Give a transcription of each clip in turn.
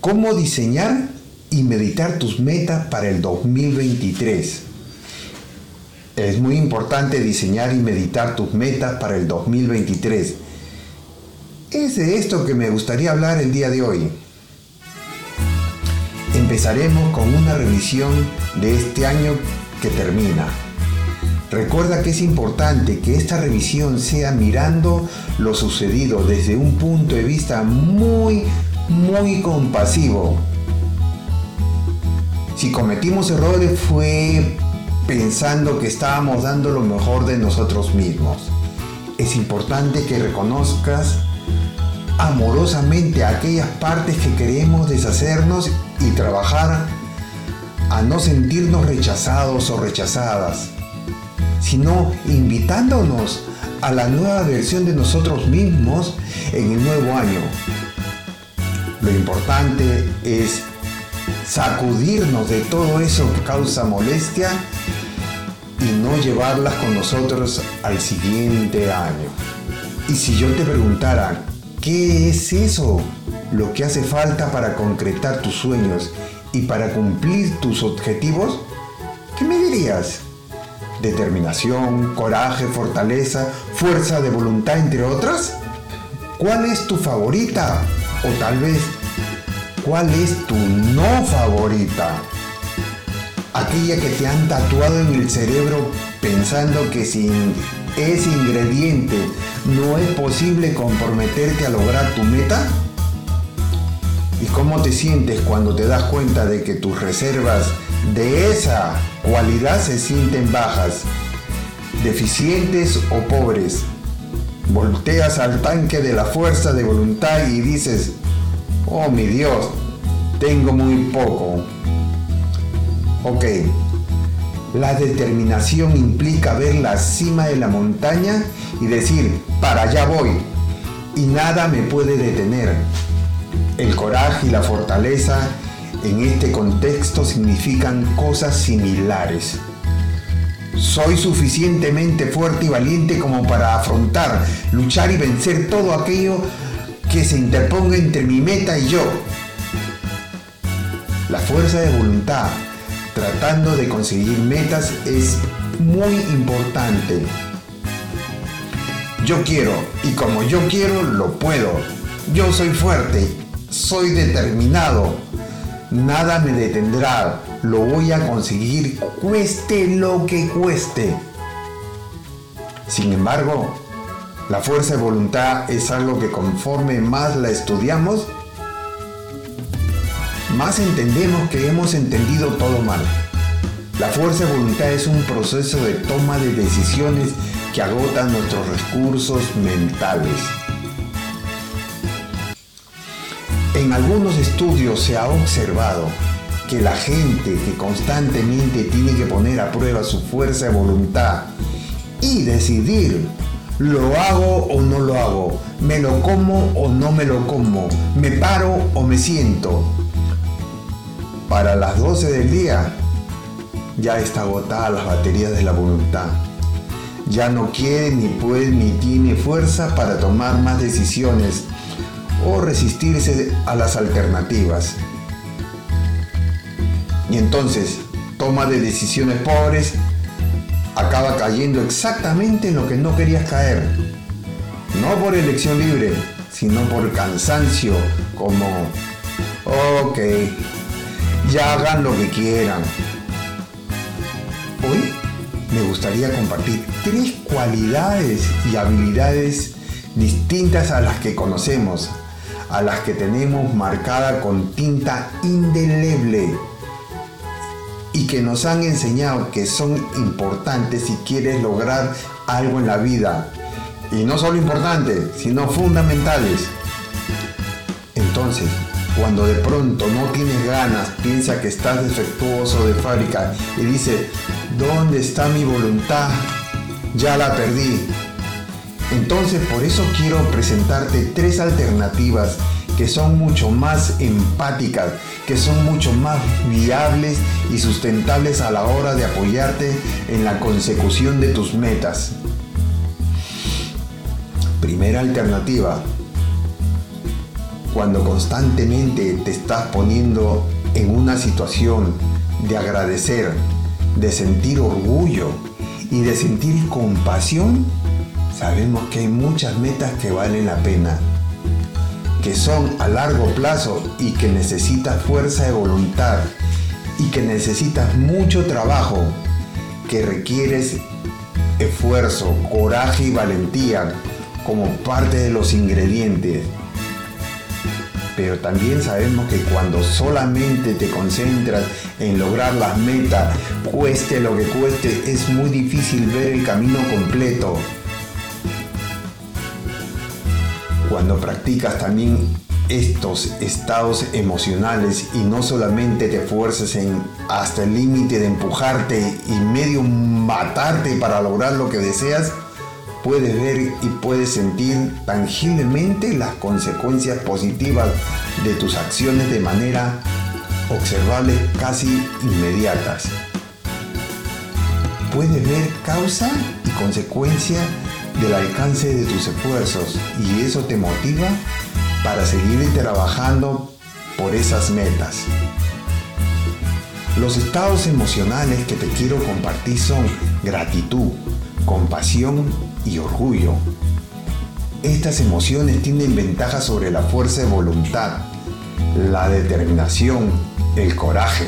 cómo diseñar y meditar tus metas para el 2023. Es muy importante diseñar y meditar tus metas para el 2023. Es de esto que me gustaría hablar el día de hoy. Empezaremos con una revisión de este año que termina. Recuerda que es importante que esta revisión sea mirando lo sucedido desde un punto de vista muy, muy compasivo. Si cometimos errores fue pensando que estábamos dando lo mejor de nosotros mismos. Es importante que reconozcas amorosamente aquellas partes que queremos deshacernos y trabajar a no sentirnos rechazados o rechazadas, sino invitándonos a la nueva versión de nosotros mismos en el nuevo año. Lo importante es sacudirnos de todo eso que causa molestia y no llevarlas con nosotros al siguiente año. Y si yo te preguntara, ¿qué es eso? Lo que hace falta para concretar tus sueños y para cumplir tus objetivos, ¿qué me dirías? Determinación, coraje, fortaleza, fuerza de voluntad, entre otras. ¿Cuál es tu favorita? O tal vez, ¿cuál es tu no favorita? Aquella que te han tatuado en el cerebro pensando que sin ese ingrediente no es posible comprometerte a lograr tu meta? ¿Y cómo te sientes cuando te das cuenta de que tus reservas de esa cualidad se sienten bajas, deficientes o pobres? Volteas al tanque de la fuerza de voluntad y dices, oh mi Dios, tengo muy poco. Ok, la determinación implica ver la cima de la montaña y decir, para allá voy, y nada me puede detener. El coraje y la fortaleza en este contexto significan cosas similares. Soy suficientemente fuerte y valiente como para afrontar, luchar y vencer todo aquello que se interponga entre mi meta y yo. La fuerza de voluntad tratando de conseguir metas es muy importante. Yo quiero y como yo quiero lo puedo. Yo soy fuerte, soy determinado. Nada me detendrá. Lo voy a conseguir cueste lo que cueste. Sin embargo, la fuerza de voluntad es algo que conforme más la estudiamos, más entendemos que hemos entendido todo mal. La fuerza de voluntad es un proceso de toma de decisiones que agotan nuestros recursos mentales. En algunos estudios se ha observado que la gente que constantemente tiene que poner a prueba su fuerza de voluntad y decidir, lo hago o no lo hago, me lo como o no me lo como, me paro o me siento, para las 12 del día ya está agotada las baterías de la voluntad. Ya no quiere, ni puede, ni tiene fuerza para tomar más decisiones o resistirse a las alternativas. Y entonces, toma de decisiones pobres acaba cayendo exactamente en lo que no querías caer. No por elección libre, sino por cansancio, como, ok, ya hagan lo que quieran. Hoy me gustaría compartir tres cualidades y habilidades distintas a las que conocemos, a las que tenemos marcada con tinta indeleble y que nos han enseñado que son importantes si quieres lograr algo en la vida. Y no solo importantes, sino fundamentales. Entonces, cuando de pronto no tienes ganas, piensa que estás defectuoso de fábrica y dice, ¿dónde está mi voluntad? Ya la perdí. Entonces por eso quiero presentarte tres alternativas que son mucho más empáticas, que son mucho más viables y sustentables a la hora de apoyarte en la consecución de tus metas. Primera alternativa, cuando constantemente te estás poniendo en una situación de agradecer, de sentir orgullo y de sentir compasión, sabemos que hay muchas metas que valen la pena, que son a largo plazo y que necesitas fuerza de voluntad y que necesitas mucho trabajo, que requieres esfuerzo, coraje y valentía como parte de los ingredientes. Pero también sabemos que cuando solamente te concentras en lograr las metas, cueste lo que cueste, es muy difícil ver el camino completo. Cuando practicas también estos estados emocionales y no solamente te esfuerces en hasta el límite de empujarte y medio matarte para lograr lo que deseas, puedes ver y puedes sentir tangiblemente las consecuencias positivas de tus acciones de manera observable casi inmediatas. Puedes ver causa y consecuencia del alcance de tus esfuerzos y eso te motiva para seguir trabajando por esas metas. Los estados emocionales que te quiero compartir son gratitud, compasión y orgullo. Estas emociones tienen ventajas sobre la fuerza de voluntad, la determinación, el coraje.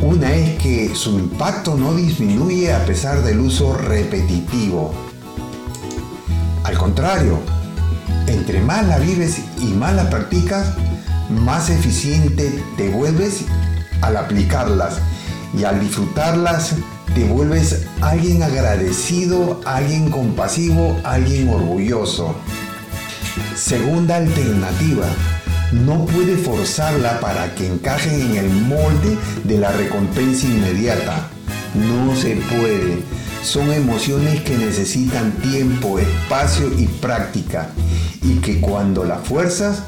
Una es que su impacto no disminuye a pesar del uso repetitivo. Al contrario, entre más la vives y más la practicas, más eficiente te vuelves al aplicarlas y al disfrutarlas te vuelves alguien agradecido, alguien compasivo, alguien orgulloso. Segunda alternativa, no puede forzarla para que encaje en el molde de la recompensa inmediata. No se puede. Son emociones que necesitan tiempo, espacio y práctica y que cuando la fuerzas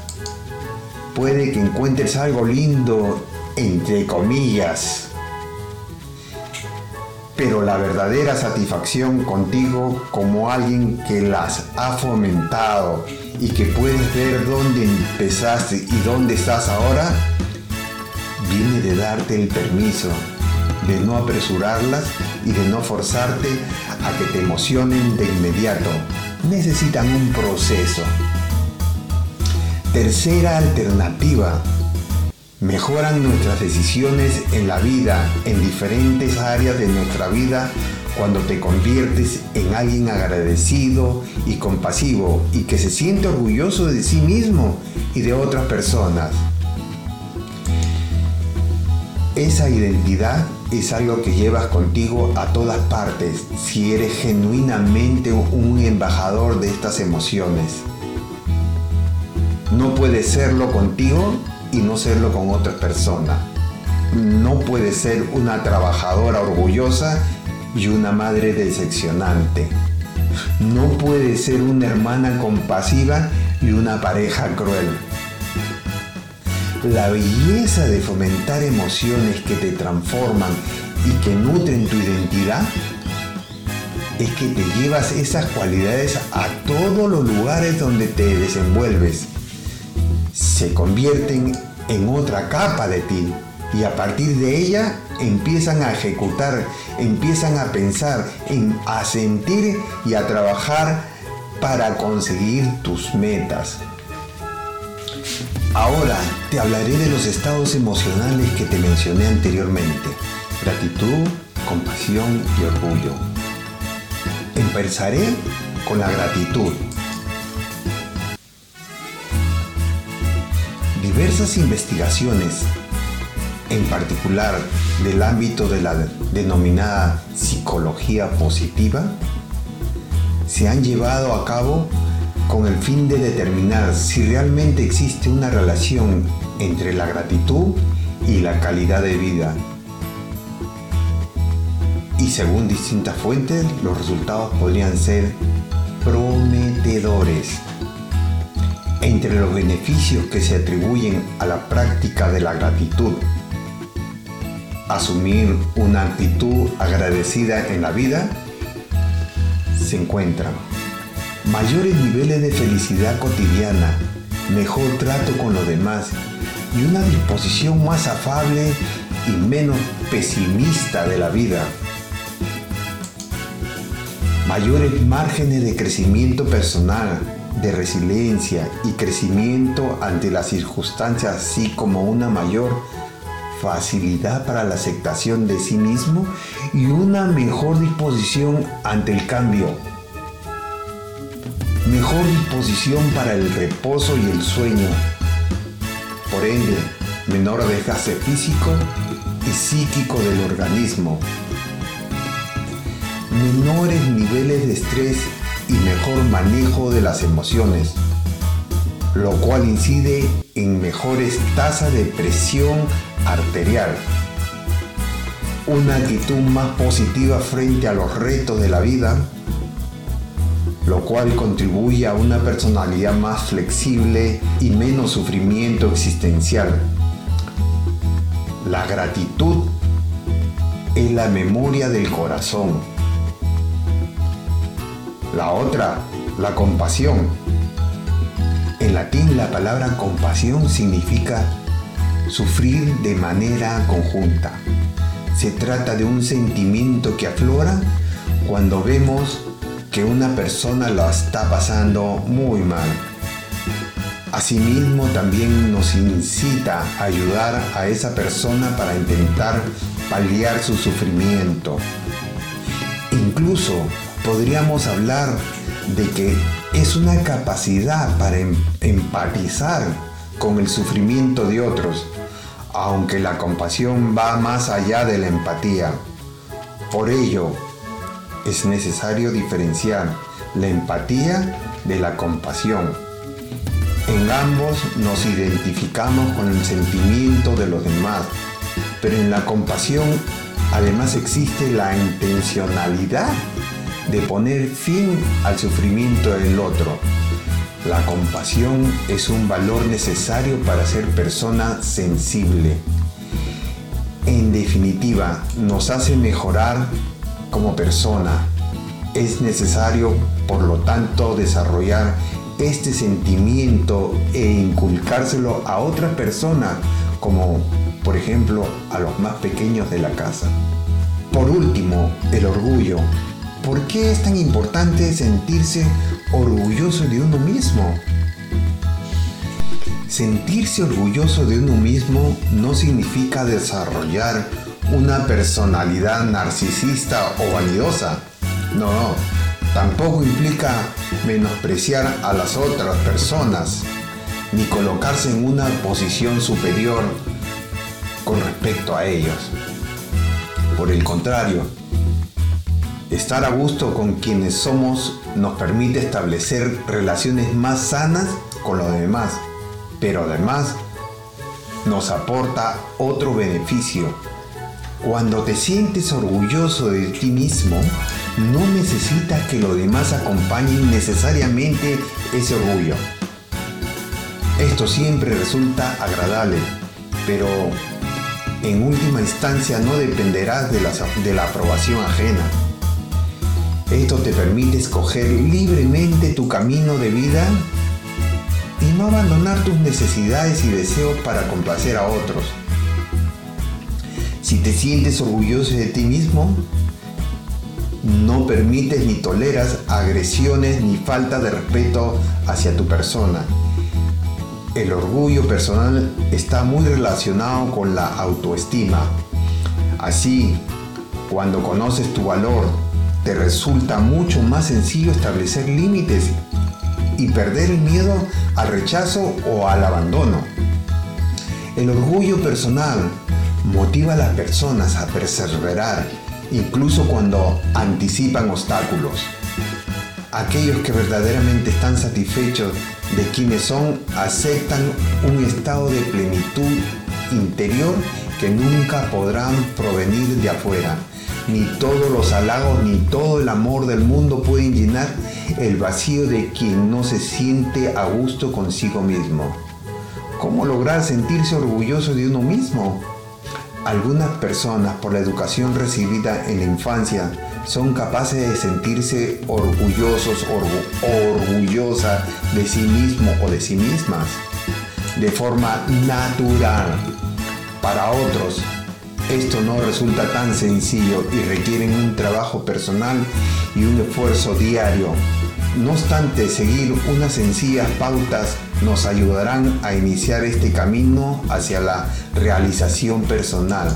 puede que encuentres algo lindo, entre comillas. Pero la verdadera satisfacción contigo como alguien que las ha fomentado y que puedes ver dónde empezaste y dónde estás ahora, viene de darte el permiso de no apresurarlas y de no forzarte a que te emocionen de inmediato. Necesitan un proceso. Tercera alternativa. Mejoran nuestras decisiones en la vida, en diferentes áreas de nuestra vida, cuando te conviertes en alguien agradecido y compasivo y que se siente orgulloso de sí mismo y de otras personas. Esa identidad es algo que llevas contigo a todas partes si eres genuinamente un embajador de estas emociones. No puedes serlo contigo y no serlo con otra persona. No puedes ser una trabajadora orgullosa y una madre decepcionante. No puedes ser una hermana compasiva y una pareja cruel. La belleza de fomentar emociones que te transforman y que nutren tu identidad es que te llevas esas cualidades a todos los lugares donde te desenvuelves se convierten en otra capa de ti y a partir de ella empiezan a ejecutar, empiezan a pensar, a sentir y a trabajar para conseguir tus metas. Ahora te hablaré de los estados emocionales que te mencioné anteriormente. Gratitud, compasión y orgullo. Empezaré con la gratitud. Diversas investigaciones, en particular del ámbito de la denominada psicología positiva, se han llevado a cabo con el fin de determinar si realmente existe una relación entre la gratitud y la calidad de vida. Y según distintas fuentes, los resultados podrían ser prometedores. Entre los beneficios que se atribuyen a la práctica de la gratitud, asumir una actitud agradecida en la vida, se encuentran mayores niveles de felicidad cotidiana, mejor trato con los demás y una disposición más afable y menos pesimista de la vida. Mayores márgenes de crecimiento personal, de resiliencia y crecimiento ante las circunstancias, así como una mayor facilidad para la aceptación de sí mismo y una mejor disposición ante el cambio. Mejor disposición para el reposo y el sueño. Por ende, menor desgaste físico y psíquico del organismo. Menores niveles de estrés y mejor manejo de las emociones, lo cual incide en mejores tasas de presión arterial, una actitud más positiva frente a los retos de la vida, lo cual contribuye a una personalidad más flexible y menos sufrimiento existencial. La gratitud es la memoria del corazón la otra, la compasión. En latín la palabra compasión significa sufrir de manera conjunta. Se trata de un sentimiento que aflora cuando vemos que una persona lo está pasando muy mal. Asimismo también nos incita a ayudar a esa persona para intentar paliar su sufrimiento. Incluso podríamos hablar de que es una capacidad para em-, empatizar con el sufrimiento de otros, aunque la compasión va más allá de la empatía. Por ello, es necesario diferenciar la empatía de la compasión. En ambos nos identificamos con el sentimiento de los demás, pero en la compasión además existe la intencionalidad de poner fin al sufrimiento del otro. La compasión es un valor necesario para ser persona sensible. En definitiva, nos hace mejorar como persona. Es necesario, por lo tanto, desarrollar este sentimiento e inculcárselo a otra persona, como por ejemplo a los más pequeños de la casa. Por último, el orgullo ¿Por qué es tan importante sentirse orgulloso de uno mismo? Sentirse orgulloso de uno mismo no significa desarrollar una personalidad narcisista o vanidosa. No, tampoco implica menospreciar a las otras personas, ni colocarse en una posición superior con respecto a ellos. Por el contrario, Estar a gusto con quienes somos nos permite establecer relaciones más sanas con los demás, pero además nos aporta otro beneficio. Cuando te sientes orgulloso de ti mismo, no necesitas que los demás acompañen necesariamente ese orgullo. Esto siempre resulta agradable, pero en última instancia no dependerás de la, de la aprobación ajena. Esto te permite escoger libremente tu camino de vida y no abandonar tus necesidades y deseos para complacer a otros. Si te sientes orgulloso de ti mismo, no permites ni toleras agresiones ni falta de respeto hacia tu persona. El orgullo personal está muy relacionado con la autoestima. Así, cuando conoces tu valor, te resulta mucho más sencillo establecer límites y perder el miedo al rechazo o al abandono. El orgullo personal motiva a las personas a perseverar incluso cuando anticipan obstáculos. Aquellos que verdaderamente están satisfechos de quienes son aceptan un estado de plenitud interior que nunca podrán provenir de afuera ni todos los halagos ni todo el amor del mundo pueden llenar el vacío de quien no se siente a gusto consigo mismo. ¿Cómo lograr sentirse orgulloso de uno mismo? Algunas personas, por la educación recibida en la infancia, son capaces de sentirse orgullosos, orgullosa de sí mismo o de sí mismas de forma natural. Para otros, esto no resulta tan sencillo y requieren un trabajo personal y un esfuerzo diario. No obstante, seguir unas sencillas pautas nos ayudarán a iniciar este camino hacia la realización personal.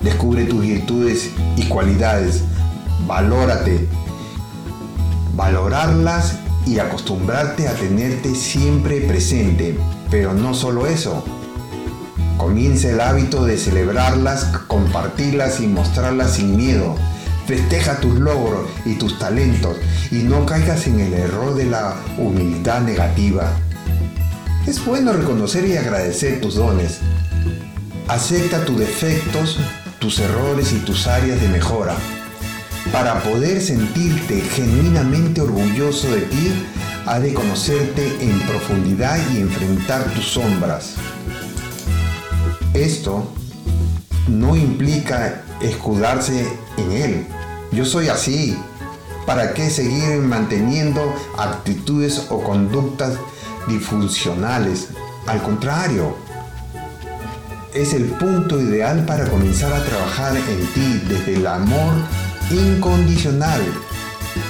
Descubre tus virtudes y cualidades, valórate. Valorarlas y acostumbrarte a tenerte siempre presente. Pero no solo eso. Comienza el hábito de celebrarlas, compartirlas y mostrarlas sin miedo. Festeja tus logros y tus talentos y no caigas en el error de la humildad negativa. Es bueno reconocer y agradecer tus dones. Acepta tus defectos, tus errores y tus áreas de mejora. Para poder sentirte genuinamente orgulloso de ti, has de conocerte en profundidad y enfrentar tus sombras. Esto no implica escudarse en él. Yo soy así. ¿Para qué seguir manteniendo actitudes o conductas disfuncionales? Al contrario, es el punto ideal para comenzar a trabajar en ti desde el amor incondicional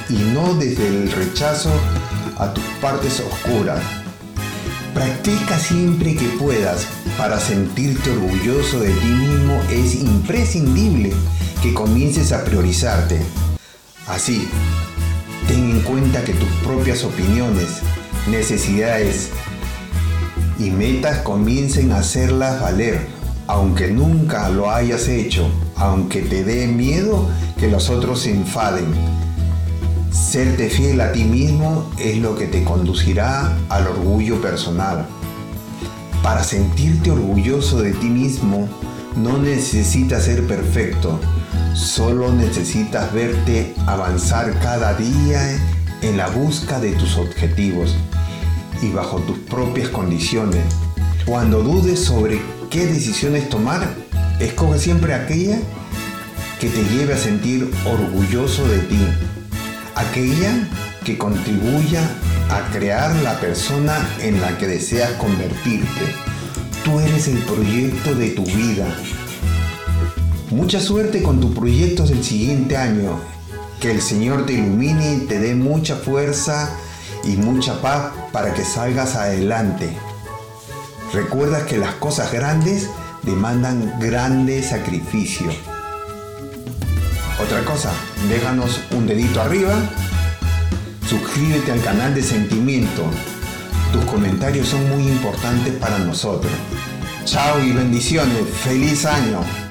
y no desde el rechazo a tus partes oscuras. Practica siempre que puedas. Para sentirte orgulloso de ti mismo es imprescindible que comiences a priorizarte. Así, ten en cuenta que tus propias opiniones, necesidades y metas comiencen a hacerlas valer aunque nunca lo hayas hecho, aunque te dé miedo que los otros se enfaden. Serte fiel a ti mismo es lo que te conducirá al orgullo personal. Para sentirte orgulloso de ti mismo, no necesitas ser perfecto, solo necesitas verte avanzar cada día en la busca de tus objetivos y bajo tus propias condiciones. Cuando dudes sobre qué decisiones tomar, escoge siempre aquella que te lleve a sentir orgulloso de ti, aquella que contribuya a crear la persona en la que deseas convertirte. Tú eres el proyecto de tu vida. Mucha suerte con tus proyectos del siguiente año. Que el Señor te ilumine y te dé mucha fuerza y mucha paz para que salgas adelante. Recuerda que las cosas grandes demandan grandes sacrificios. Otra cosa, déjanos un dedito arriba, suscríbete al canal de Sentimiento. Tus comentarios son muy importantes para nosotros. Chao y bendiciones. Feliz año.